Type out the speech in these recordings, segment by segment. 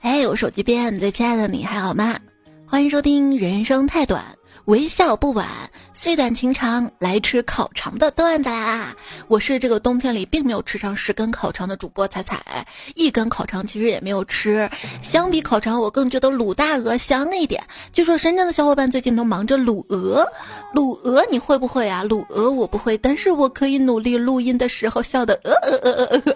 哎，我手机边最亲爱的你还好吗？欢迎收听《人生太短，微笑不晚，岁短情长》，来吃烤肠的段子啦！我是这个冬天里并没有吃上十根烤肠的主播彩彩，一根烤肠其实也没有吃。相比烤肠，我更觉得卤大鹅香一点。据说深圳的小伙伴最近都忙着卤鹅，卤鹅你会不会啊？卤鹅我不会，但是我可以努力录音的时候笑的呃呃呃呃呃。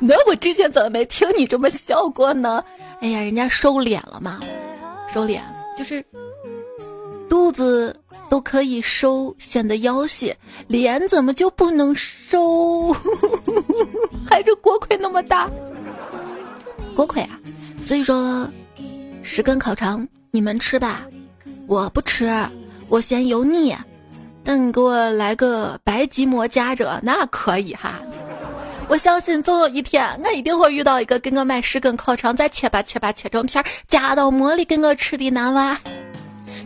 那我之前怎么没听你这么笑过呢？哎呀，人家收敛了嘛，收敛就是肚子都可以收，显得腰细，脸怎么就不能收？还是锅盔那么大？锅盔啊！所以说，十根烤肠你们吃吧，我不吃，我嫌油腻。但你给我来个白吉馍夹着，那可以哈。我相信总有一天，我一定会遇到一个给我买十根烤肠，再切吧切吧切成片儿，夹到馍里给我吃的男娃。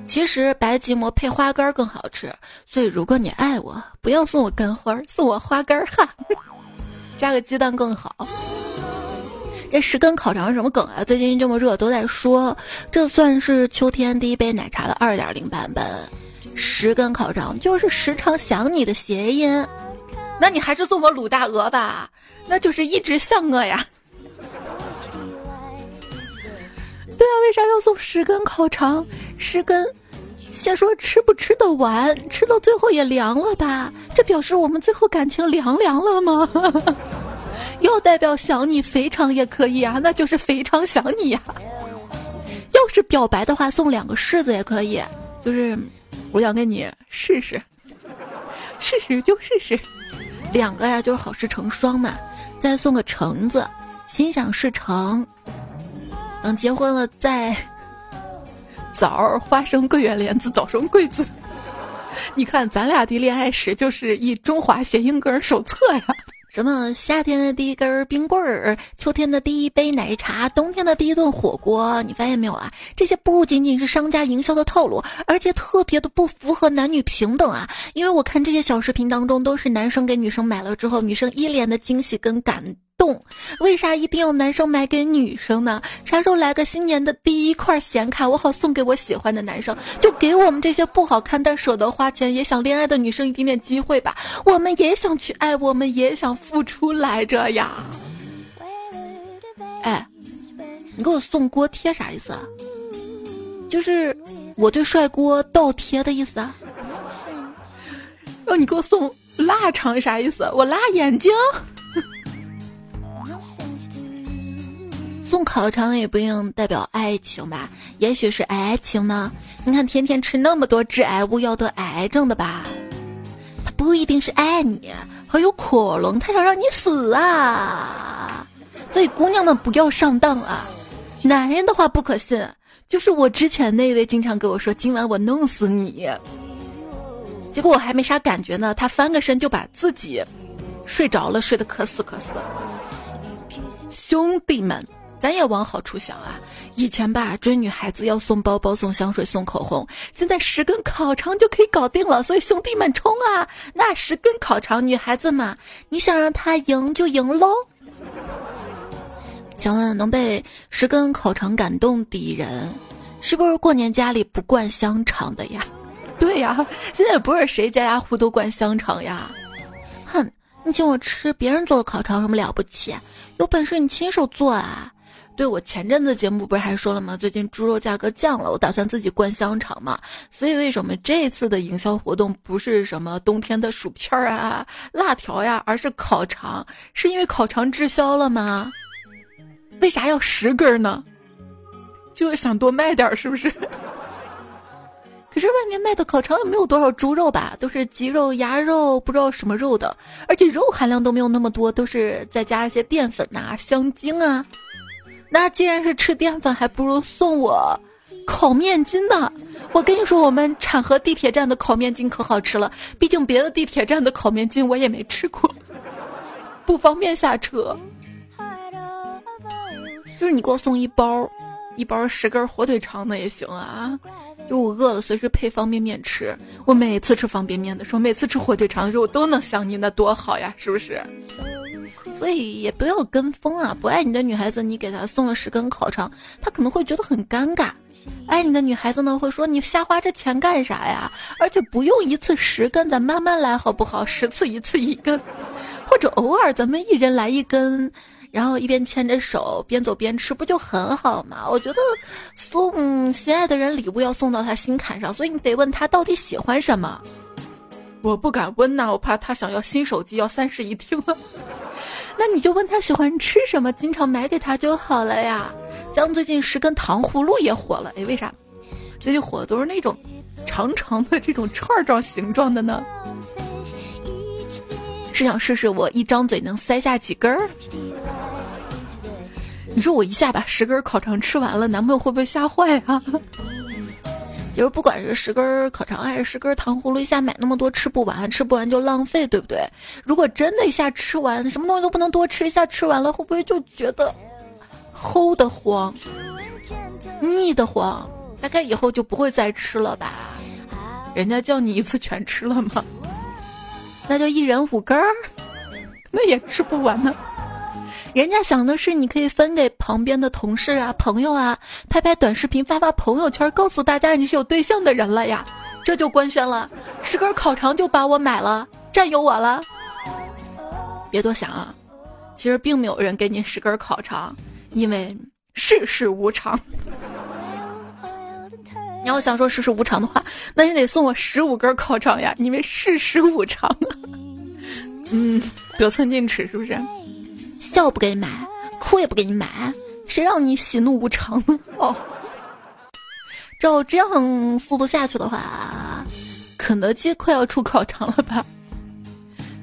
其实白吉馍配花干更好吃，所以如果你爱我，不要送我干花，送我花干哈，加个鸡蛋更好。这十根烤肠什么梗啊？最近这么热，都在说，这算是秋天第一杯奶茶的二点零版本。十根烤肠就是时常想你的谐音。那你还是送我卤大鹅吧，那就是一直想我呀。对啊，为啥要送十根烤肠？十根，先说吃不吃得完，吃到最后也凉了吧？这表示我们最后感情凉凉了吗？要代表想你非常也可以啊，那就是非常想你呀。要是表白的话，送两个柿子也可以，就是我想跟你试试，试试就试试。两个呀，就是好事成双嘛。再送个橙子，心想事成。等结婚了再 枣花生桂圆莲子早生贵子。你看咱俩的恋爱史就是一中华谐音梗手册呀。什么夏天的第一根冰棍儿，秋天的第一杯奶茶，冬天的第一顿火锅，你发现没有啊？这些不仅仅是商家营销的套路，而且特别的不符合男女平等啊！因为我看这些小视频当中，都是男生给女生买了之后，女生一脸的惊喜跟感。动，为啥一定要男生买给女生呢？啥时候来个新年的第一块显卡，我好送给我喜欢的男生？就给我们这些不好看但舍得花钱也想恋爱的女生一点点机会吧。我们也想去爱，我们也想付出来着呀。哎，你给我送锅贴啥意思？就是我对帅锅倒贴的意思啊。哦，你给我送腊肠啥意思？我辣眼睛。送烤肠也不一定代表爱情吧，也许是爱情呢。你看，天天吃那么多致癌物，要得癌症的吧？他不一定是爱你，还有可能他想让你死啊！所以姑娘们不要上当啊！男人的话不可信，就是我之前那位经常跟我说今晚我弄死你，结果我还没啥感觉呢，他翻个身就把自己睡着了，睡得可死可死。兄弟们。咱也往好处想啊！以前吧，追女孩子要送包包、送香水、送口红，现在十根烤肠就可以搞定了。所以兄弟们冲啊！那十根烤肠，女孩子嘛，你想让她赢就赢喽。想问能被十根烤肠感动的人，是不是过年家里不灌香肠的呀？对呀，现在不是谁家家户都灌香肠呀。哼，你请我吃别人做的烤肠，什么了不起？有本事你亲手做啊！对我前阵子节目不是还说了吗？最近猪肉价格降了，我打算自己灌香肠嘛。所以为什么这次的营销活动不是什么冬天的薯片儿啊、辣条呀，而是烤肠？是因为烤肠滞销了吗？为啥要十根呢？就是想多卖点，是不是？可是外面卖的烤肠也没有多少猪肉吧，都是鸡肉、鸭肉，不知道什么肉的，而且肉含量都没有那么多，都是再加一些淀粉呐、香精啊。那既然是吃淀粉，还不如送我烤面筋呢。我跟你说，我们产河地铁站的烤面筋可好吃了，毕竟别的地铁站的烤面筋我也没吃过，不方便下车。就是你给我送一包一包十根火腿肠的也行啊。就我饿了，随时配方便面吃。我每次吃方便面的时候，每次吃火腿肠的时候，我都能想你，那多好呀，是不是？所以也不要跟风啊！不爱你的女孩子，你给她送了十根烤肠，她可能会觉得很尴尬；爱你的女孩子呢，会说你瞎花这钱干啥呀？而且不用一次十根，咱慢慢来好不好？十次一次一根，或者偶尔咱们一人来一根。然后一边牵着手边走边吃，不就很好吗？我觉得送心爱的人礼物要送到他心坎上，所以你得问他到底喜欢什么。我不敢问呐，我怕他想要新手机要三室一厅了。那你就问他喜欢吃什么，经常买给他就好了呀。像最近十根糖葫芦也火了，哎，为啥？最近火的都是那种长长的这种串状形状的呢？是想试试我一张嘴能塞下几根儿？你说我一下把十根烤肠吃完了，男朋友会不会吓坏啊？就是不管是十根烤肠还是十根糖葫芦，一下买那么多吃不完，吃不完就浪费，对不对？如果真的一下吃完，什么东西都不能多吃，一下吃完了会不会就觉得齁的慌、腻的慌？大概以后就不会再吃了吧？人家叫你一次全吃了吗？那就一人五根儿，那也吃不完呢。人家想的是你可以分给旁边的同事啊、朋友啊，拍拍短视频、发发朋友圈，告诉大家你是有对象的人了呀，这就官宣了。十根烤肠就把我买了，占有我了。别多想啊，其实并没有人给你十根烤肠，因为世事无常。你要想说世事无常的话，那你得送我十五根烤肠呀，因为世事无常。嗯，得寸进尺是不是？笑不给你买，哭也不给你买，谁让你喜怒无常呢？哦，照这样速度下去的话，肯德基快要出烤肠了吧？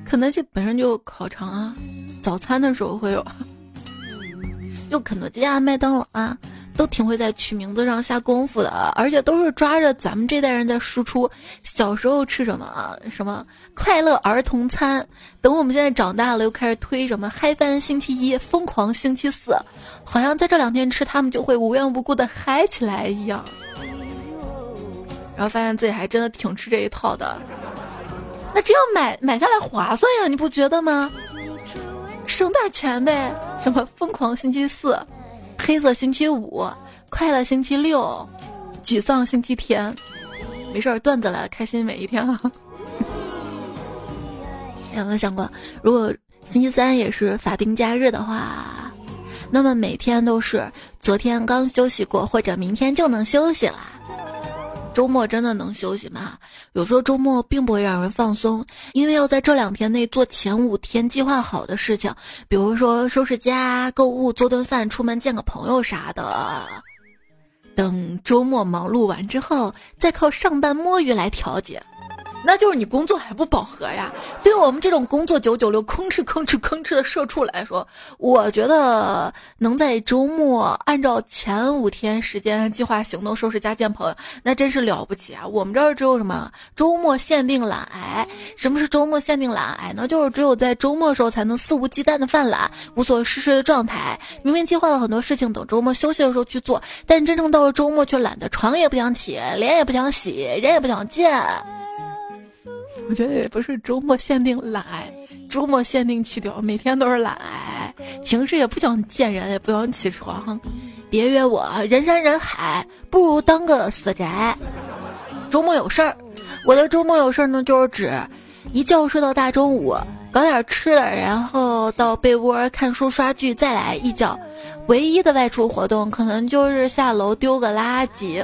肯德基本身就有烤肠啊，早餐的时候会有，有肯德基啊，麦当劳啊。都挺会在取名字上下功夫的，而且都是抓着咱们这代人在输出。小时候吃什么什么快乐儿童餐，等我们现在长大了又开始推什么嗨翻星期一、疯狂星期四，好像在这两天吃他们就会无缘无故的嗨起来一样。然后发现自己还真的挺吃这一套的，那这样买买下来划算呀，你不觉得吗？省点钱呗，什么疯狂星期四。黑色星期五，快乐星期六，沮丧星期天，没事儿，段子来，开心每一天啊！有没有想过，如果星期三也是法定假日的话，那么每天都是昨天刚休息过，或者明天就能休息了。周末真的能休息吗？有时候周末并不会让人放松，因为要在这两天内做前五天计划好的事情，比如说收拾家、购物、做顿饭、出门见个朋友啥的。等周末忙碌完之后，再靠上班摸鱼来调节。那就是你工作还不饱和呀？对我们这种工作九九六、吭哧吭哧吭哧的社畜来说，我觉得能在周末按照前五天时间计划行动、收拾家、见朋友，那真是了不起啊！我们这儿只有什么周末限定懒癌？什么是周末限定懒癌呢？就是只有在周末的时候才能肆无忌惮的犯懒、无所事事的状态。明明计划了很多事情，等周末休息的时候去做，但真正到了周末却懒得床也不想起，脸也不想洗，人也不想见。我觉得也不是周末限定懒癌，周末限定去掉，每天都是懒癌。平时也不想见人，也不想起床，别约我，人山人海，不如当个死宅。周末有事儿，我的周末有事儿呢，就是指一觉睡到大中午，搞点吃的，然后到被窝看书刷剧，再来一觉。唯一的外出活动，可能就是下楼丢个垃圾。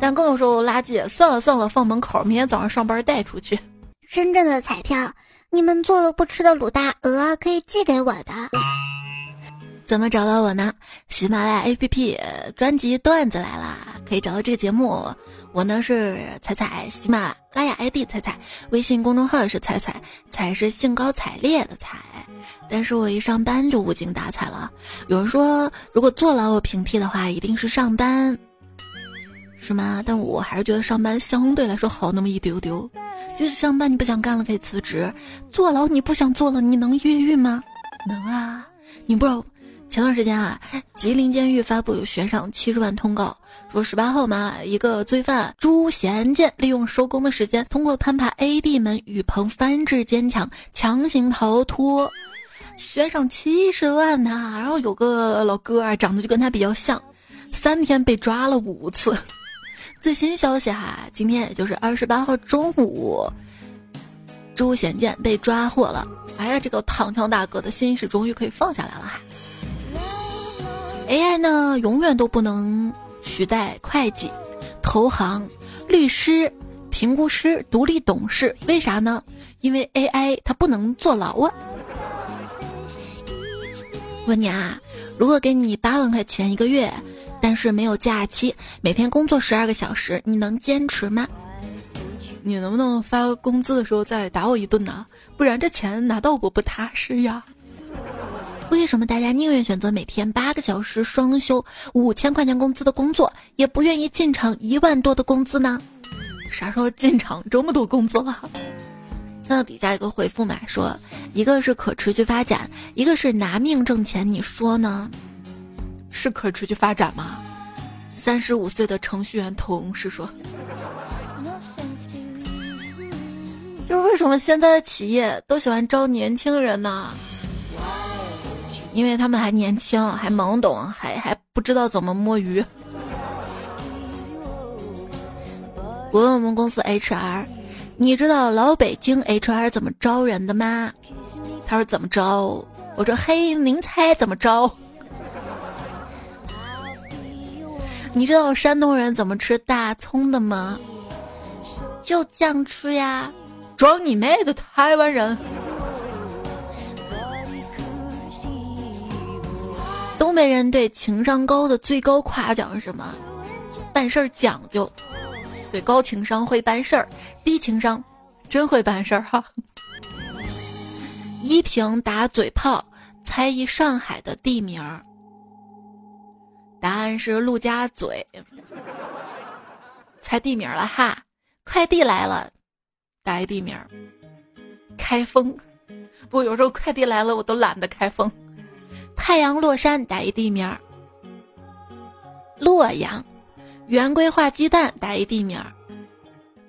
但更有时候垃圾算了算了，放门口，明天早上上班带出去。深圳的彩票，你们做了不吃的卤大鹅，可以寄给我的。怎么找到我呢？喜马拉雅 APP 专辑段子来啦，可以找到这个节目。我呢是彩彩，喜马拉雅 ID 彩彩，微信公众号是彩彩，彩是兴高采烈的彩。但是我一上班就无精打采了。有人说，如果坐牢有平替的话，一定是上班。是吗？但我还是觉得上班相对来说好那么一丢丢。就是上班你不想干了可以辞职，坐牢你不想坐了你能越狱吗？能啊！你不知道，前段时间啊，吉林监狱发布有悬赏七十万通告，说十八号嘛，一个罪犯朱贤建利用收工的时间，通过攀爬 A、D 门雨棚翻至坚强，强行逃脱，悬赏七十万呐。然后有个老哥啊，长得就跟他比较像，三天被抓了五次。最新消息哈，今天也就是二十八号中午，朱贤健被抓获了。哎呀，这个躺枪大哥的心事终于可以放下来了哈。AI 呢，永远都不能取代会计、投行、律师、评估师、独立董事。为啥呢？因为 AI 它不能坐牢啊。问你啊，如果给你八万块钱一个月，但是没有假期，每天工作十二个小时，你能坚持吗？你能不能发工资的时候再打我一顿呢？不然这钱拿到我不踏实呀。为什么大家宁愿选择每天八个小时双休、五千块钱工资的工作，也不愿意进厂一万多的工资呢？啥时候进厂这么多工资了？看到底下一个回复嘛，说一个是可持续发展，一个是拿命挣钱，你说呢？是可持续发展吗？三十五岁的程序员同事说，就是为什么现在的企业都喜欢招年轻人呢？因为他们还年轻，还懵懂，还还不知道怎么摸鱼。我问我们公司 HR，你知道老北京 HR 怎么招人的吗？他说怎么招？我说嘿，您猜怎么招？你知道山东人怎么吃大葱的吗？就酱吃呀！装你妹的台湾人！东北人对情商高的最高夸奖是什么？办事儿讲究。对，高情商会办事儿，低情商真会办事儿哈。依萍打嘴炮，猜一上海的地名儿。答案是陆家嘴。猜地名了哈，快递来了，打一地名。开封，不，有时候快递来了我都懒得开封。太阳落山打一地名，洛阳，圆规画鸡蛋打一地名，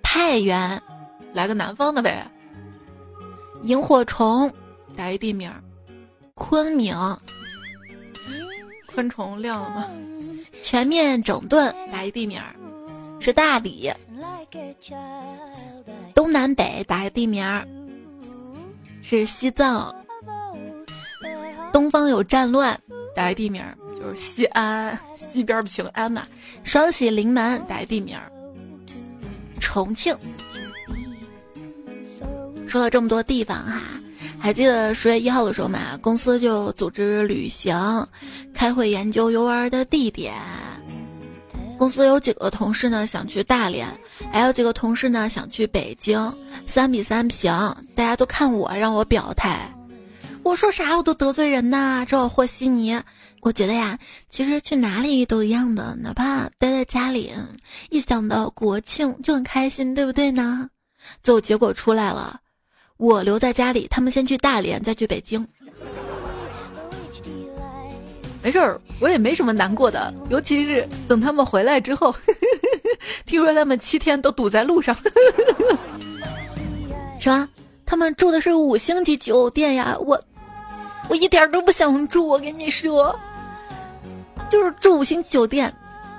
太原，来个南方的呗。萤火虫打一地名，昆明，昆虫亮了吗？全面整顿打一地名儿，是大理。东南北打一地名儿，是西藏。东方有战乱，打一地名儿就是西安，西边平安呐。双喜临门，打一地名儿，重庆。说了这么多地方哈，还记得十月一号的时候嘛，公司就组织旅行，开会研究游玩的地点。公司有几个同事呢想去大连，还有几个同事呢想去北京，三比三平，大家都看我，让我表态。我说啥我都得罪人呐，只好和稀泥。我觉得呀，其实去哪里都一样的，哪怕待在家里，一想到国庆就很开心，对不对呢？最后结果出来了，我留在家里，他们先去大连，再去北京。没事儿，我也没什么难过的，尤其是等他们回来之后，听说他们七天都堵在路上，是吧？他们住的是五星级酒店呀，我。我一点都不想住，我跟你说，就是住五星酒店，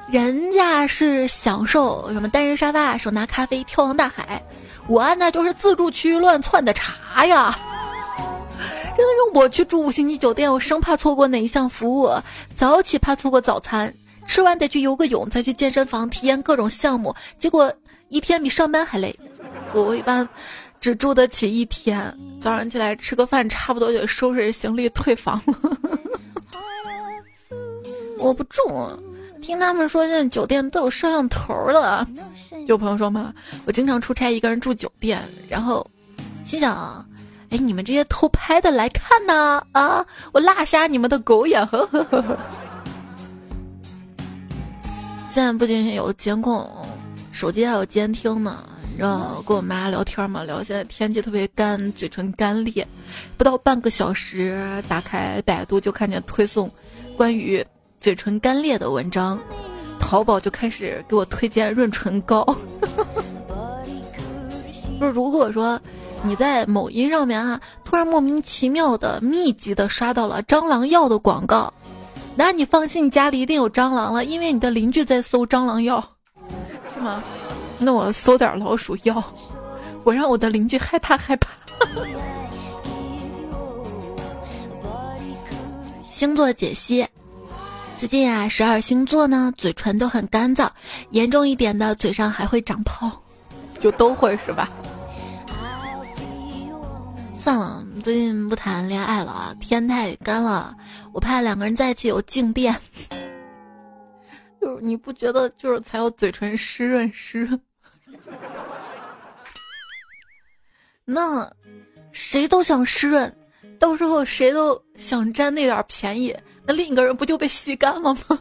人家是享受什么单人沙发、手拿咖啡、眺望大海，我那就是自助区乱窜的茶呀。真的让我去住五星级酒店，我生怕错过哪一项服务，早起怕错过早餐，吃完得去游个泳，再去健身房体验各种项目，结果一天比上班还累。我一般。只住得起一天，早上起来吃个饭，差不多就收拾行李退房了。我不住，听他们说现在酒店都有摄像头了。有朋友说嘛，我经常出差，一个人住酒店，然后心想，哎，你们这些偷拍的来看呢？啊，我落下你们的狗眼。呵呵呵呵。现在不仅有监控，手机还有监听呢。然后跟我妈聊天嘛，聊现在天气特别干，嘴唇干裂，不到半个小时，打开百度就看见推送，关于嘴唇干裂的文章，淘宝就开始给我推荐润唇膏。就是如果说你在某音上面啊，突然莫名其妙的密集的刷到了蟑螂药的广告，那你放心，你家里一定有蟑螂了，因为你的邻居在搜蟑螂药，是吗？那我搜点老鼠药，我让我的邻居害怕害怕。星座解析：最近啊，十二星座呢嘴唇都很干燥，严重一点的嘴上还会长泡，就都会是吧？算了，最近不谈恋爱了，天太干了，我怕两个人在一起有静电。就是你不觉得就是才有嘴唇湿润湿润？那谁都想湿润。到时候谁都想占那点便宜，那另一个人不就被吸干了吗？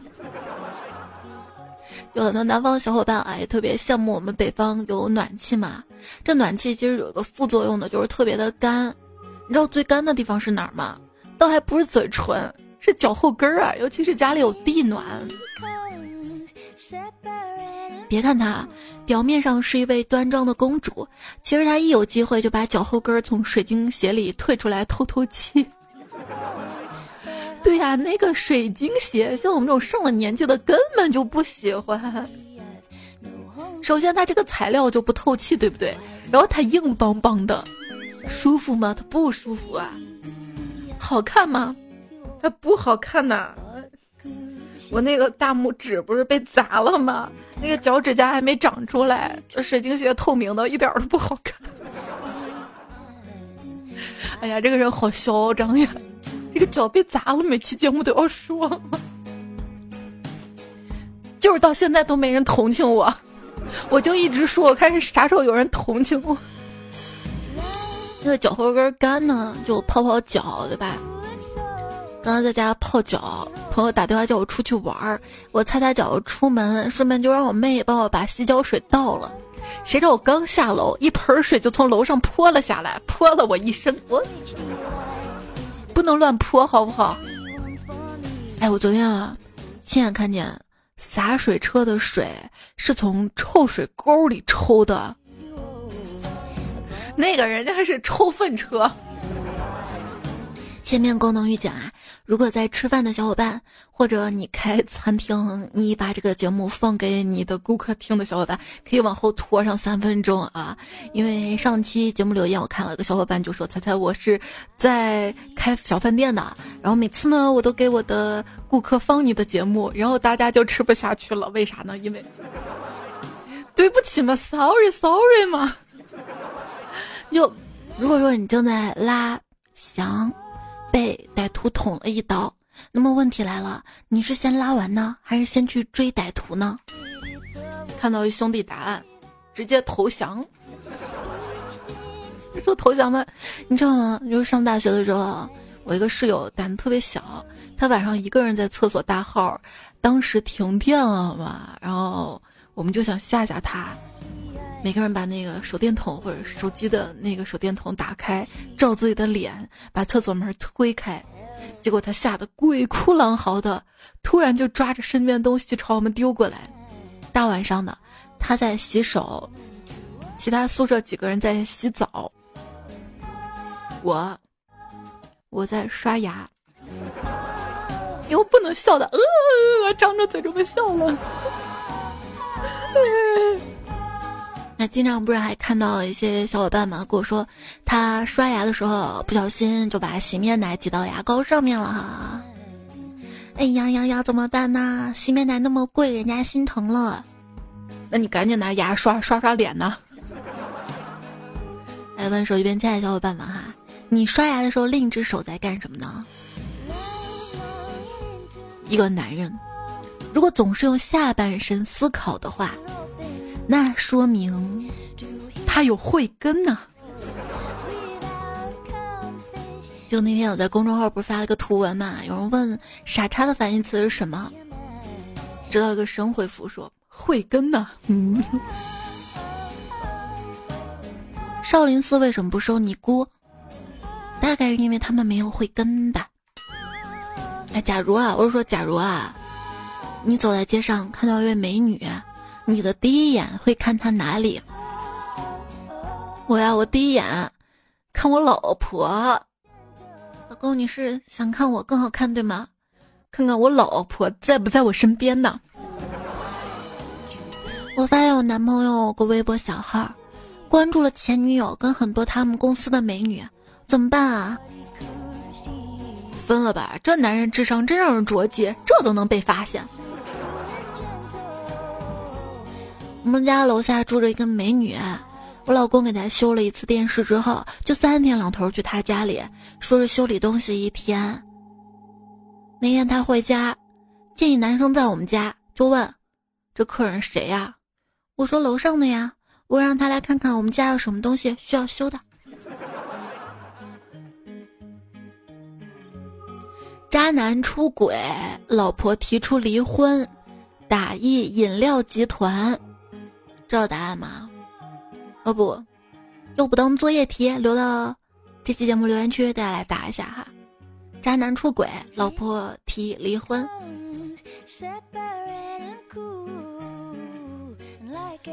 有很多南方小伙伴啊，也特别羡慕我们北方有暖气嘛。这暖气其实有一个副作用的，就是特别的干。你知道最干的地方是哪儿吗？倒还不是嘴唇，是脚后跟儿啊，尤其是家里有地暖。别看她表面上是一位端庄的公主，其实她一有机会就把脚后跟从水晶鞋里退出来透透气。对呀，那个水晶鞋，像我们这种上了年纪的根本就不喜欢。首先，它这个材料就不透气，对不对？然后它硬邦邦的，舒服吗？它不舒服啊。好看吗？它不好看呐。我那个大拇指不是被砸了吗？那个脚趾甲还没长出来，这水晶鞋透明的，一点都不好看。哎呀，这个人好嚣张呀！这个脚被砸了，每期节目都要说，就是到现在都没人同情我，我就一直说，我看是啥时候有人同情我。那个脚后跟干呢，就泡泡脚，对吧？刚刚在家泡脚，朋友打电话叫我出去玩儿，我擦擦脚出门，顺便就让我妹帮我把洗脚水倒了。谁知道我刚下楼，一盆水就从楼上泼了下来，泼了我一身。我不能乱泼，好不好？哎，我昨天啊，亲眼看见洒水车的水是从臭水沟里抽的，那个人家是抽粪车。前面功能预警啊！如果在吃饭的小伙伴，或者你开餐厅，你把这个节目放给你的顾客听的小伙伴，可以往后拖上三分钟啊！因为上期节目留言我看了，个小伙伴就说：“猜猜我是在开小饭店的，然后每次呢，我都给我的顾客放你的节目，然后大家就吃不下去了，为啥呢？因为 对不起嘛，sorry sorry 嘛。就如果说你正在拉翔。”被歹徒捅了一刀，那么问题来了，你是先拉完呢，还是先去追歹徒呢？看到一兄弟答案，直接投降。说投降吗？你知道吗？就是上大学的时候，我一个室友胆子特别小，他晚上一个人在厕所大号，当时停电了嘛，然后我们就想吓吓他。每个人把那个手电筒或者手机的那个手电筒打开，照自己的脸，把厕所门推开，结果他吓得鬼哭狼嚎的，突然就抓着身边东西朝我们丢过来。大晚上的，他在洗手，其他宿舍几个人在洗澡，我我在刷牙，又不能笑的，呃，张着嘴这么笑了。那经常不是还看到一些小伙伴嘛跟我说，他刷牙的时候不小心就把洗面奶挤到牙膏上面了哈。哎呀呀呀，怎么办呢？洗面奶那么贵，人家心疼了。那你赶紧拿牙刷刷刷脸呢。来问手机边亲爱的小伙伴们哈，你刷牙的时候另一只手在干什么呢？一个男人，如果总是用下半身思考的话。那说明他有慧根呢。就那天我在公众号不是发了个图文嘛，有人问“傻叉”的反义词是什么？知道一个神回复说“慧根”呢。嗯。少林寺为什么不收尼姑？大概是因为他们没有慧根吧。哎，假如啊，我是说假如啊，你走在街上看到一位美女，你的第一眼会看他哪里？我呀，我第一眼看我老婆。老公，你是想看我更好看对吗？看看我老婆在不在我身边呢？我发现我男朋友有个微博小号，关注了前女友跟很多他们公司的美女，怎么办啊？分了吧，这男人智商真让人着急，这都能被发现。我们家楼下住着一个美女，我老公给她修了一次电视之后，就三天两头去她家里，说是修理东西一天。那天他回家，见一男生在我们家，就问：“这客人谁呀？”我说：“楼上的呀，我让他来看看我们家有什么东西需要修的。”渣男出轨，老婆提出离婚，打一饮料集团，知道答案吗？哦不，又不当作业题，留到这期节目留言区，大家来答一下哈。渣男出轨，老婆提离婚。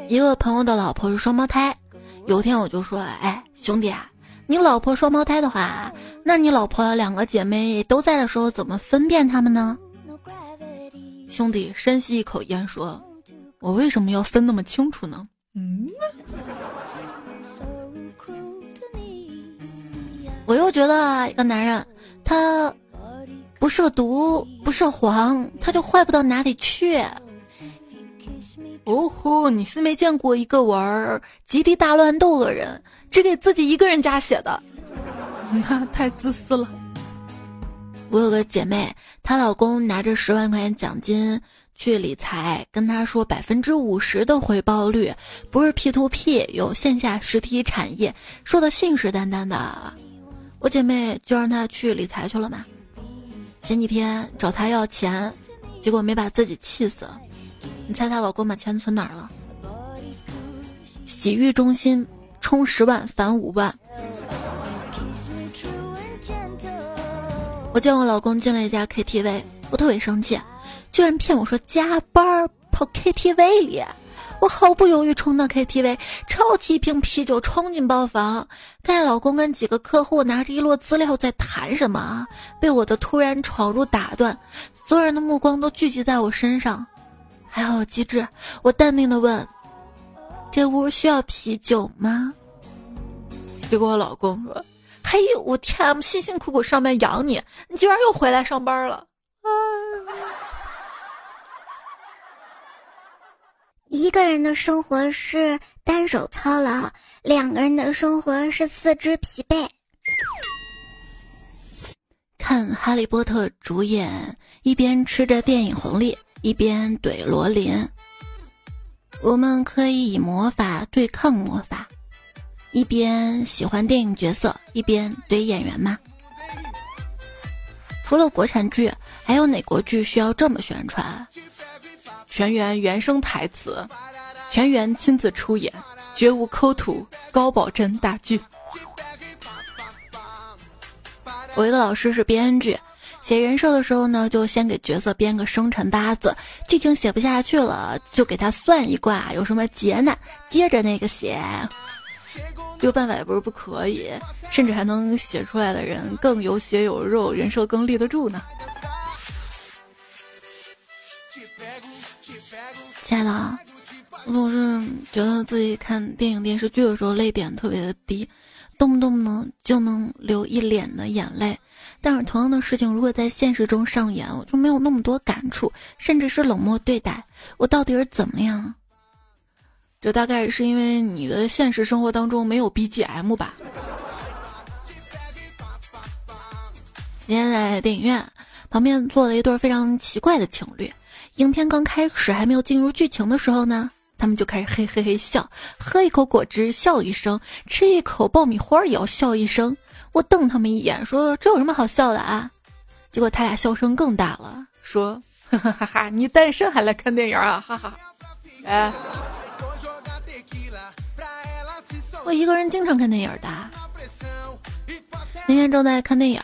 一个朋友的老婆是双胞胎，有天我就说：“哎，兄弟啊，你老婆双胞胎的话，那你老婆两个姐妹都在的时候，怎么分辨他们呢？”兄弟深吸一口烟说：“我为什么要分那么清楚呢？”嗯，我又觉得一个男人。他不涉毒不涉黄，他就坏不到哪里去。哦吼，你是没见过一个玩儿极地大乱斗的人，只给自己一个人加血的，那太自私了。我有个姐妹，她老公拿着十万块钱奖金去理财，跟他说百分之五十的回报率，不是 P to P，有线下实体产业，说的信誓旦旦的。我姐妹就让他去理财去了嘛。前几天找他要钱，结果没把自己气死。你猜她老公把钱存哪儿了？洗浴中心充十万返五万。我见我老公进了一家 KTV，我特别生气，居然骗我说加班跑 KTV 里。我毫不犹豫冲到 KTV，抄起一瓶啤酒冲进包房，看见老公跟几个客户拿着一摞资料在谈什么，被我的突然闯入打断，所有人的目光都聚集在我身上。还好机智，我淡定的问：“这屋需要啤酒吗？”结果我老公说：“嘿，我天，辛辛苦苦上班养你，你居然又回来上班了。”一个人的生活是单手操劳，两个人的生活是四肢疲惫。看《哈利波特》主演，一边吃着电影红利，一边怼罗琳。我们可以以魔法对抗魔法，一边喜欢电影角色，一边怼演员吗？除了国产剧，还有哪国剧需要这么宣传？全员原声台词，全员亲自出演，绝无抠图，高保真大剧。我一个老师是编剧，写人设的时候呢，就先给角色编个生辰八字，剧情写不下去了，就给他算一卦，有什么劫难，接着那个写。有办法也不是不可以，甚至还能写出来的人更有血有肉，人设更立得住呢。亲爱的，我总是觉得自己看电影电视剧的时候泪点特别的低，动不动呢就能流一脸的眼泪。但是同样的事情如果在现实中上演，我就没有那么多感触，甚至是冷漠对待。我到底是怎么样？这大概是因为你的现实生活当中没有 BGM 吧。今天在电影院旁边坐了一对非常奇怪的情侣。影片刚开始还没有进入剧情的时候呢，他们就开始嘿嘿嘿笑，喝一口果汁笑一声，吃一口爆米花也要笑一声。我瞪他们一眼，说这有什么好笑的啊？结果他俩笑声更大了，说哈哈哈哈，你单身还来看电影啊？哈哈，哎，我一个人经常看电影的。那天正在看电影，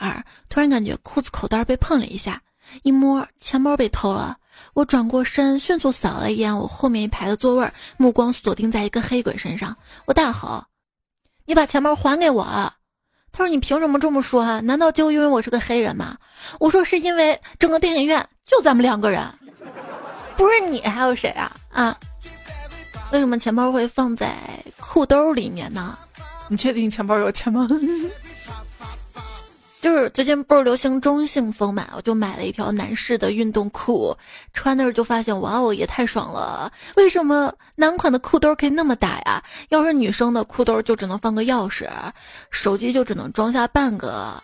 突然感觉裤子口袋被碰了一下。一摸钱包被偷了。我转过身，迅速扫了一眼我后面一排的座位，目光锁定在一个黑鬼身上。我大吼：“你把钱包还给我！”他说：“你凭什么这么说啊？难道就因为我是个黑人吗？”我说：“是因为整个电影院就咱们两个人，不是你还有谁啊？啊？为什么钱包会放在裤兜里面呢？你确定钱包有钱吗？”就是最近不是流行中性风嘛，我就买了一条男士的运动裤，穿的时候就发现，哇哦，也太爽了！为什么男款的裤兜可以那么大呀？要是女生的裤兜就只能放个钥匙，手机就只能装下半个。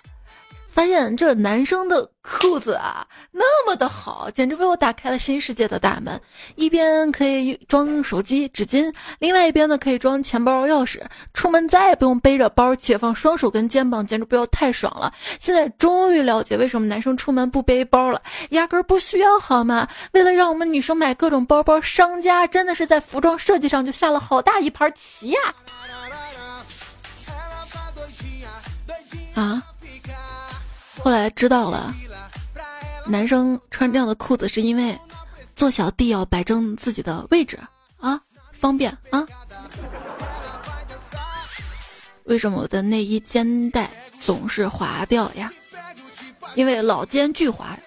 发现这男生的裤子啊，那么的好，简直为我打开了新世界的大门。一边可以装手机、纸巾，另外一边呢可以装钱包、钥匙。出门再也不用背着包，解放双手跟肩膀，简直不要太爽了。现在终于了解为什么男生出门不背包了，压根不需要好吗？为了让我们女生买各种包包，商家真的是在服装设计上就下了好大一盘棋呀！啊？后来知道了，男生穿这样的裤子是因为做小弟要摆正自己的位置啊，方便啊。为什么我的内衣肩带总是滑掉呀？因为老肩巨滑。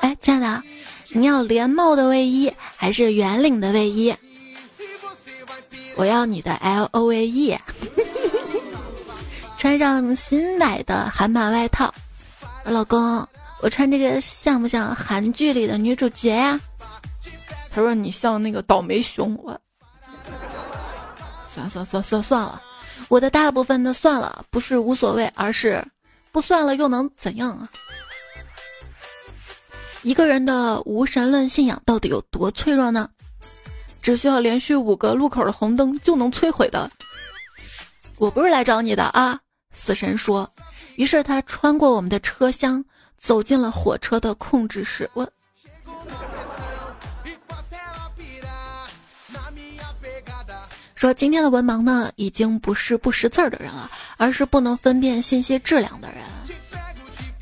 哎，亲爱的，你要连帽的卫衣还是圆领的卫衣？我要你的 L O V E。穿上新买的韩版外套，老公，我穿这个像不像韩剧里的女主角呀？他说你像那个倒霉熊。我，算算算算算了，我的大部分的算了，不是无所谓，而是不算了又能怎样啊？一个人的无神论信仰到底有多脆弱呢？只需要连续五个路口的红灯就能摧毁的。我不是来找你的啊！死神说：“于是他穿过我们的车厢，走进了火车的控制室。”我说：“今天的文盲呢，已经不是不识字儿的人了，而是不能分辨信息质量的人。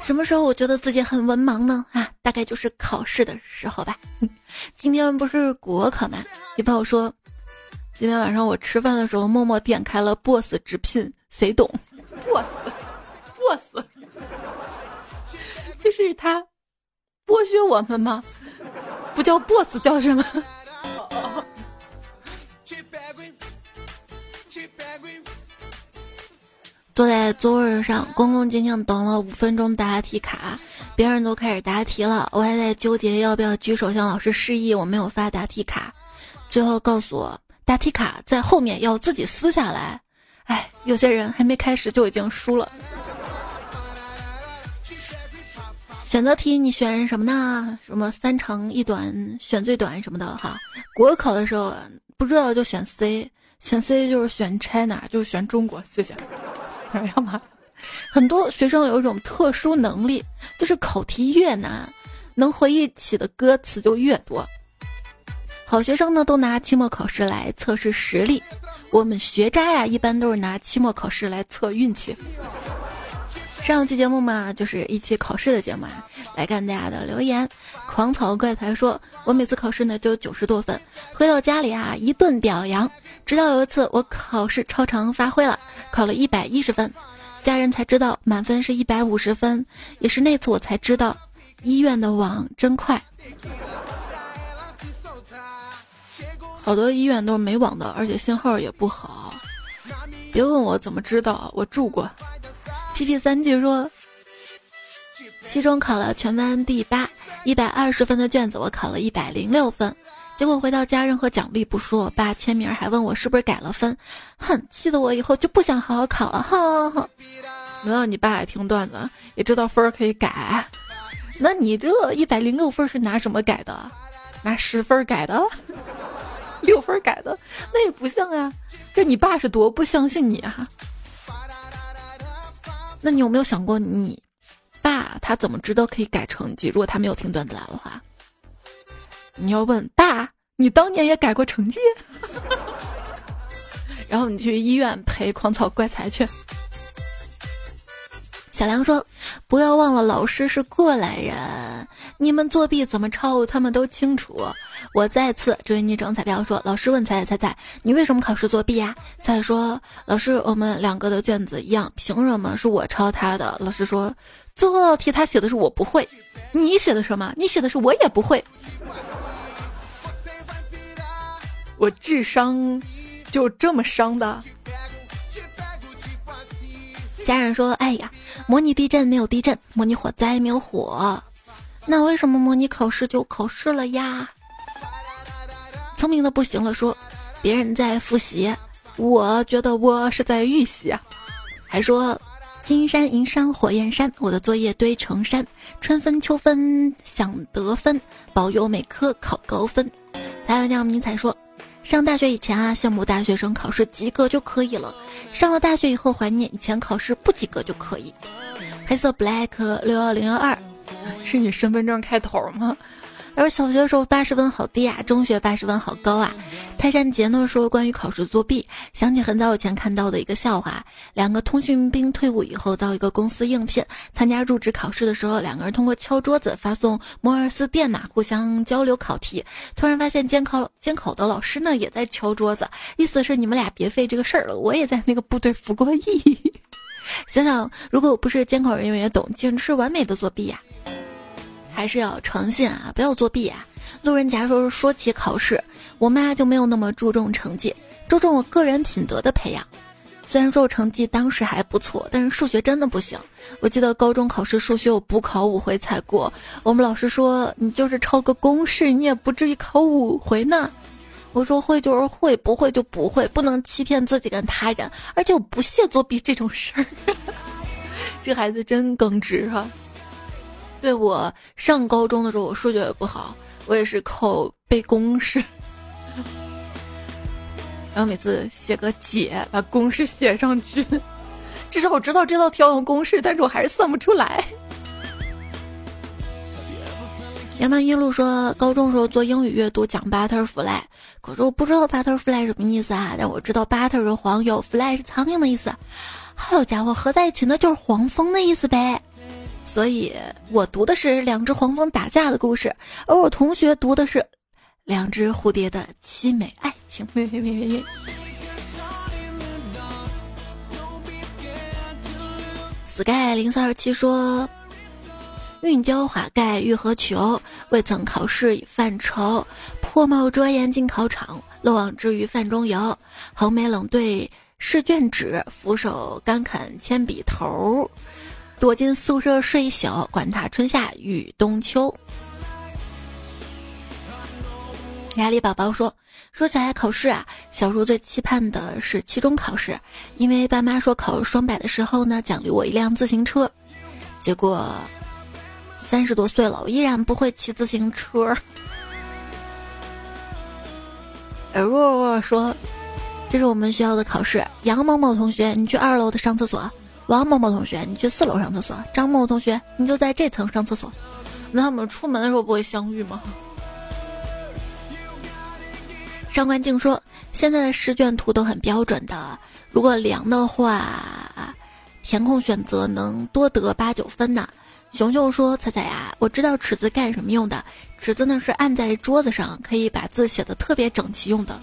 什么时候我觉得自己很文盲呢？啊，大概就是考试的时候吧。今天不是国考吗？你朋友说，今天晚上我吃饭的时候默默点开了 Boss 直聘，谁懂？” Boss，boss，就是他剥削我们吗？不叫 boss 叫什么？坐在座位上，恭恭敬敬等了五分钟答题卡，别人都开始答题了，我还在纠结要不要举手向老师示意我没有发答题卡，最后告诉我答题卡在后面，要自己撕下来。哎，有些人还没开始就已经输了。选择题你选什么呢？什么三长一短，选最短什么的哈。国考的时候不知道就选 C，选 C 就是选 China，就是选中国。谢谢。哎呀妈！很多学生有一种特殊能力，就是考题越难，能回忆起的歌词就越多。好学生呢，都拿期末考试来测试实力。我们学渣呀，一般都是拿期末考试来测运气。上期节目嘛，就是一期考试的节目啊。来看大家的留言，狂草怪才说：“我每次考试呢就九十多分，回到家里啊一顿表扬。直到有一次我考试超常发挥了，考了一百一十分，家人才知道满分是一百五十分。也是那次我才知道，医院的网真快。”好多医院都是没网的，而且信号也不好。别问我怎么知道，我住过。P P 三 G 说，期中考了全班第八，一百二十分的卷子我考了一百零六分，结果回到家任何奖励不说，我爸签名还问我是不是改了分，哼，气得我以后就不想好好考了。哼哼，难道你爸也听段子，也知道分可以改？那你这一百零六分是拿什么改的？拿十分改的？六分改的，那也不像呀。这你爸是多不相信你啊？那你有没有想过，你爸他怎么知道可以改成绩？如果他没有听段子来的话，你要问爸，你当年也改过成绩？然后你去医院陪狂草怪才去。小梁说：“不要忘了老师是过来人，你们作弊怎么抄，他们都清楚。我再次追昵称彩票说，老师问彩彩彩彩，你为什么考试作弊呀？彩彩说，老师，我们两个的卷子一样，凭什么是我抄他的？老师说，做道题他写的是我不会，你写的什么？你写的是我也不会。我智商就这么伤的。家人说：“哎呀，模拟地震没有地震，模拟火灾没有火，那为什么模拟考试就考试了呀？”聪明的不行了，说：“别人在复习，我觉得我是在预习啊。”还说：“金山银山火焰山，我的作业堆成山，春分秋分想得分，保佑每科考高分。”才有叫迷彩说。上大学以前啊，羡慕大学生考试及格就可以了；上了大学以后，怀念以前考试不及格就可以。黑色 black 六幺零幺二，是你身份证开头吗？而小学的时候八十分好低啊，中学八十分好高啊。泰山杰呢说关于考试作弊，想起很早以前看到的一个笑话：两个通讯兵退伍以后到一个公司应聘，参加入职考试的时候，两个人通过敲桌子发送摩尔斯电码互相交流考题。突然发现监考监考的老师呢也在敲桌子，意思是你们俩别费这个事儿了，我也在那个部队服过役。想想如果我不是监考人员也懂，简直是完美的作弊呀！还是要诚信啊，不要作弊啊！路人甲说说起考试，我妈就没有那么注重成绩，注重我个人品德的培养。虽然说我成绩当时还不错，但是数学真的不行。我记得高中考试数学我补考五回才过，我们老师说你就是抄个公式，你也不至于考五回呢。我说会就是会，不会就不会，不能欺骗自己跟他人，而且我不屑作弊这种事儿。这孩子真耿直哈。对我上高中的时候，我数学也不好，我也是靠背公式，然后每次写个解，把公式写上去，至少我知道这道题要用公式，但是我还是算不出来。杨曼一路说，高中时候做英语阅读讲 butterfly，可是我不知道 butterfly 什么意思啊，但我知道 butter 是黄油，fly 是苍蝇的意思，好家伙，合在一起那就是黄蜂的意思呗。所以我读的是两只黄蜂打架的故事，而我同学读的是两只蝴蝶的凄美爱情。Sky 零三二七说：“运交华盖欲何求？未曾考试已犯愁。破帽遮颜进考场，漏网之鱼饭中游。横眉冷对试卷纸，俯首干啃铅笔头。”躲进宿舍睡一宿，管他春夏与冬秋。压力宝宝说：“说起来考试啊，小时候最期盼的是期中考试，因为爸妈说考双百的时候呢，奖励我一辆自行车。结果三十多岁了，我依然不会骑自行车。”而若若说：“这是我们学校的考试，杨某某同学，你去二楼的上厕所。”王某某同学，你去四楼上厕所；张某同学，你就在这层上厕所。那他们出门的时候不会相遇吗？上官静说：“现在的试卷图都很标准的，如果量的话，填空选择能多得八九分呢。”熊熊说：“彩彩呀，我知道尺子干什么用的，尺子呢是按在桌子上可以把字写的特别整齐用的。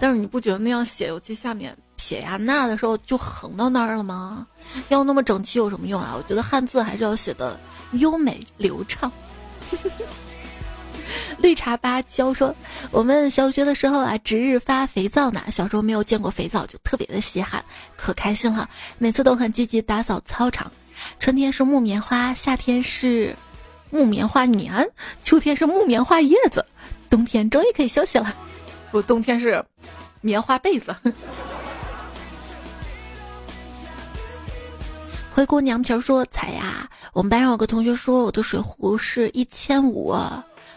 但是你不觉得那样写，尤其下面？”撇呀捺的时候就横到那儿了吗？要那么整齐有什么用啊？我觉得汉字还是要写的优美流畅。绿茶芭蕉说：“我们小学的时候啊，值日发肥皂呢。小时候没有见过肥皂，就特别的稀罕，可开心了。每次都很积极打扫操场。春天是木棉花，夏天是木棉花年，秋天是木棉花叶子，冬天终于可以休息了。我冬天是棉花被子。”灰姑娘皮儿说：“彩呀，我们班上有个同学说我的水壶是一千五，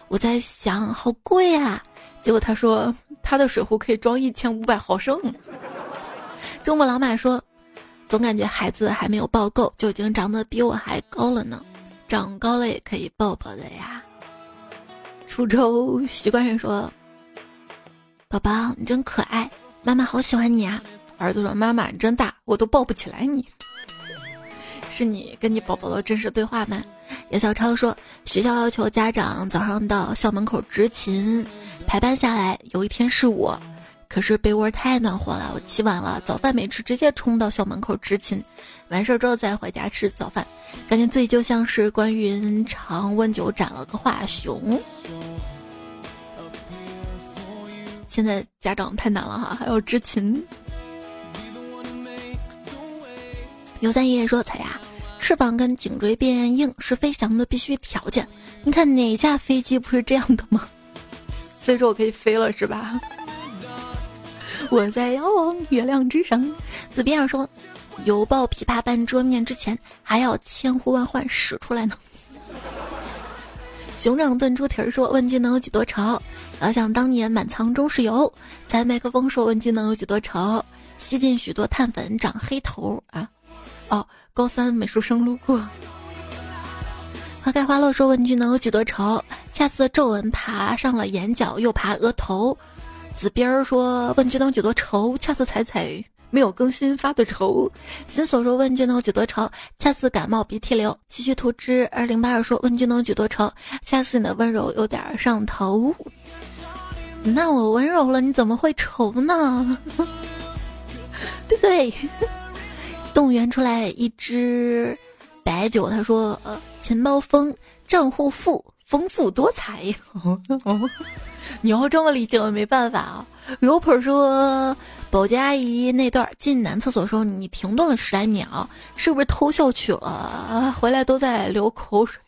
我在想好贵啊。结果他说他的水壶可以装一千五百毫升。”周末老板说：“总感觉孩子还没有抱够，就已经长得比我还高了呢。长高了也可以抱抱的呀。”滁州习惯人说：“宝宝你真可爱，妈妈好喜欢你啊。”儿子说：“妈妈你真大，我都抱不起来你。”是你跟你宝宝的真实对话吗？叶小超说，学校要求家长早上到校门口执勤，排班下来，有一天是我，可是被窝太暖和了，我起晚了，早饭没吃，直接冲到校门口执勤，完事儿之后再回家吃早饭，感觉自己就像是关云长温酒斩了个华雄。现在家长太难了哈，还要执勤。牛三爷爷说：“彩呀，翅膀跟颈椎变硬是飞翔的必须条件。你看哪架飞机不是这样的吗？所以说我可以飞了是吧？我在遥望月亮之上。”子边上说：“犹抱琵琶半遮面之前，还要千呼万唤使出来呢。”熊掌炖猪蹄儿说：“问君能有几多愁？遥想当年满仓中是油。”在麦克风说：“问君能有几多愁？吸进许多碳粉长黑头啊。”哦，高三美术生路过。花开花落说：“问君能有几多愁？”恰似皱纹爬上了眼角，又爬额头。紫边儿说：“问君能有几多愁？”恰似彩彩没有更新发的愁。心所说：“问君能有几多愁？”恰似感冒鼻涕流。徐徐图之二零八二说：“问君能有几多愁？”恰似你的温柔有点上头。那我温柔了，你怎么会愁呢？对不对？动员出来一只白酒，他说：“呃，钱包丰，账户富，丰富多彩。”你要这么理解，我没办法啊。Roper 说：“保洁阿姨那段进男厕所时候，你停顿了十来秒，是不是偷笑去了？回来都在流口水。”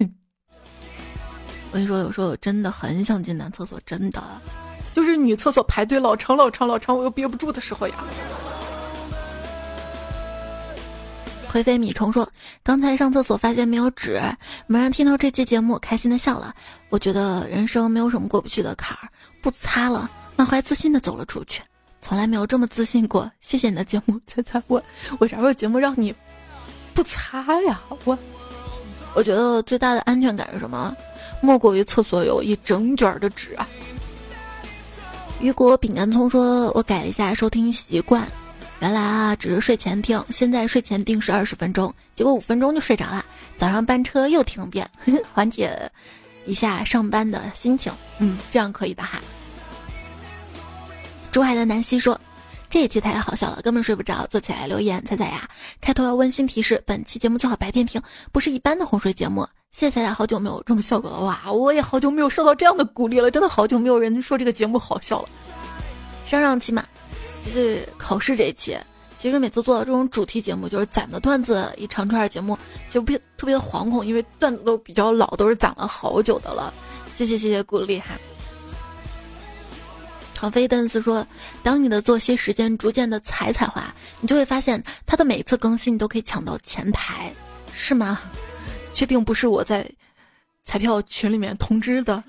我跟你说，有时候我真的很想进男厕所，真的，就是女厕所排队老长老长老长，我又憋不住的时候呀。灰飞米虫说：“刚才上厕所发现没有纸，猛然听到这期节目，开心的笑了。我觉得人生没有什么过不去的坎儿，不擦了，满怀自信的走了出去，从来没有这么自信过。谢谢你的节目，猜猜我我啥时候节目让你不擦呀？我我觉得最大的安全感是什么？莫过于厕所有一整卷的纸啊。”雨果饼干葱说：“我改了一下收听习惯。”原来啊，只是睡前听，现在睡前定时二十分钟，结果五分钟就睡着了。早上班车又听遍，缓解一下上班的心情。嗯，这样可以的哈。珠海的南希说：“这一期太好笑了，根本睡不着。”坐起来留言，彩彩呀，开头要温馨提示：本期节目最好白天听，不是一般的哄睡节目。谢谢彩彩，好久没有这么效果了哇！我也好久没有受到这样的鼓励了，真的好久没有人说这个节目好笑了。上上期嘛。就是考试这一期，其实每次做到这种主题节目，就是攒的段子一长串节目，就别特别的惶恐，因为段子都比较老，都是攒了好久的了。谢谢谢谢鼓励哈。唐飞邓斯说：“当你的作息时间逐渐的彩彩化，你就会发现他的每一次更新你都可以抢到前排，是吗？确定不是我在彩票群里面通知的？”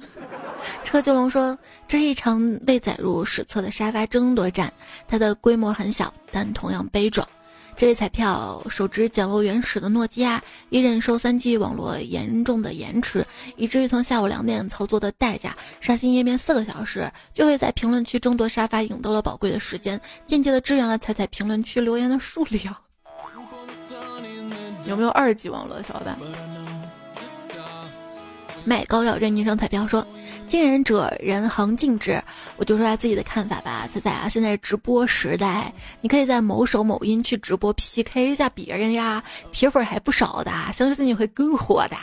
车金龙说：“这是一场被载入史册的沙发争夺战，它的规模很小，但同样悲壮。这位彩票手持简陋原始的诺基亚，已忍受 3G 网络严重的延迟，以至于从下午两点操作的代价，刷新页面四个小时，就会在评论区争夺沙发，赢得了宝贵的时间，间接的支援了彩彩评论区留言的数量。有没有二 G 网络的小伙伴？”卖膏药任你生彩票说：“见人者人恒敬之。”我就说下自己的看法吧。仔仔啊，现在直播时代，你可以在某手某音去直播 PK 一下别人呀，铁粉还不少的，相信你会更火的。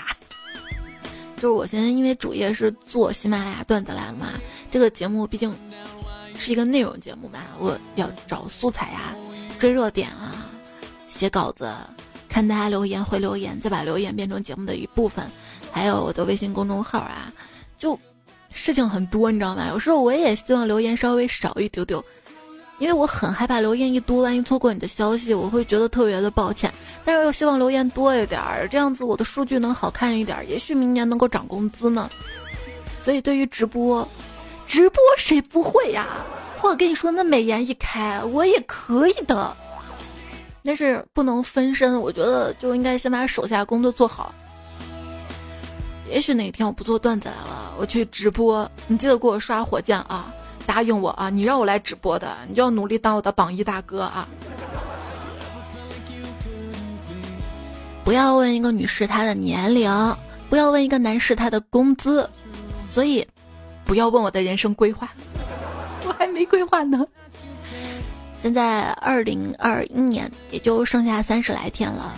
就是我现在因为主业是做喜马拉雅段子来了嘛，这个节目毕竟是一个内容节目嘛，我要找素材呀，追热点啊，写稿子，看大家留言回留言，再把留言变成节目的一部分。还有我的微信公众号啊，就事情很多，你知道吗？有时候我也希望留言稍微少一丢丢，因为我很害怕留言一多，万一错过你的消息，我会觉得特别的抱歉。但是又希望留言多一点儿，这样子我的数据能好看一点，也许明年能够涨工资呢。所以对于直播，直播谁不会呀？或者跟你说，那美颜一开，我也可以的，但是不能分身。我觉得就应该先把手下工作做好。也许哪天我不做段子来了，我去直播，你记得给我刷火箭啊！答应我啊！你让我来直播的，你就要努力当我的榜一大哥啊！不要问一个女士她的年龄，不要问一个男士他的工资，所以不要问我的人生规划，我还没规划呢。现在二零二一年也就剩下三十来天了，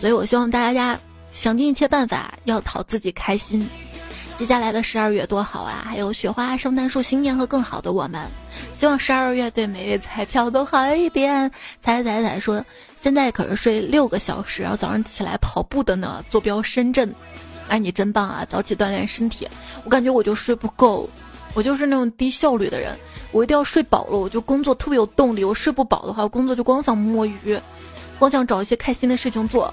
所以我希望大家想尽一切办法要讨自己开心。接下来的十二月多好啊！还有雪花、圣诞树、新年和更好的我们。希望十二月对每位彩票都好一点。彩彩彩说，现在可是睡六个小时，然后早上起来跑步的呢，坐标深圳。哎，你真棒啊！早起锻炼身体。我感觉我就睡不够，我就是那种低效率的人。我一定要睡饱了，我就工作特别有动力。我睡不饱的话，工作就光想摸鱼，光想找一些开心的事情做。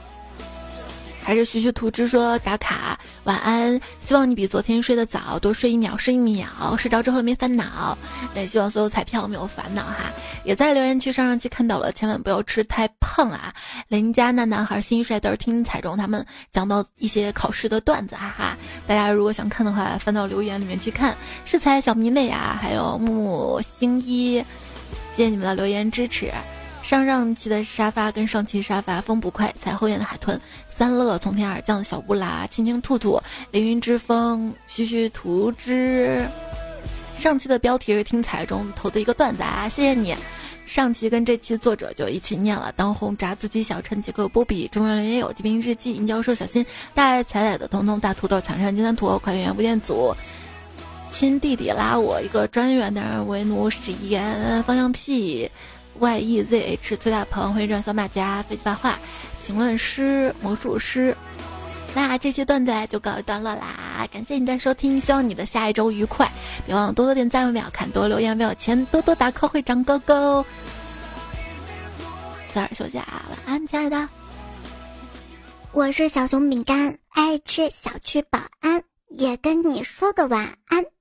还是徐徐图之说打卡晚安，希望你比昨天睡得早，多睡一秒是一秒，睡着之后没烦恼。也希望所有彩票没有烦恼哈。也在留言区上上期看到了，千万不要吃太胖啊。邻家那男孩新帅都是听彩中他们讲到一些考试的段子哈哈。大家如果想看的话，翻到留言里面去看。是彩小迷妹啊，还有木木星一，谢谢你们的留言支持。上上期的沙发跟上期沙发风不快，彩后院的海豚三乐从天而降的小布拉青青兔兔凌云之风徐徐图之。上期的标题是听彩中投的一个段子啊，谢谢你。上期跟这期作者就一起念了：当红炸子鸡小陈杰克波比中人也有疾病日记银教授小新大爱彩彩的彤彤大土豆墙上金三图快乐园不电组亲弟弟拉我一个专员的人为奴实验方向屁。Y e z h 崔大鹏会转小马甲飞机八话，评论师魔术师，那这期段子就告一段落啦！感谢你的收听，希望你的下一周愉快，别忘了多多点赞，秒看，多留言，没有钱多多打 call 会长高高。早点休息啊，晚安，亲爱的。我是小熊饼干，爱吃小区保安，也跟你说个晚安。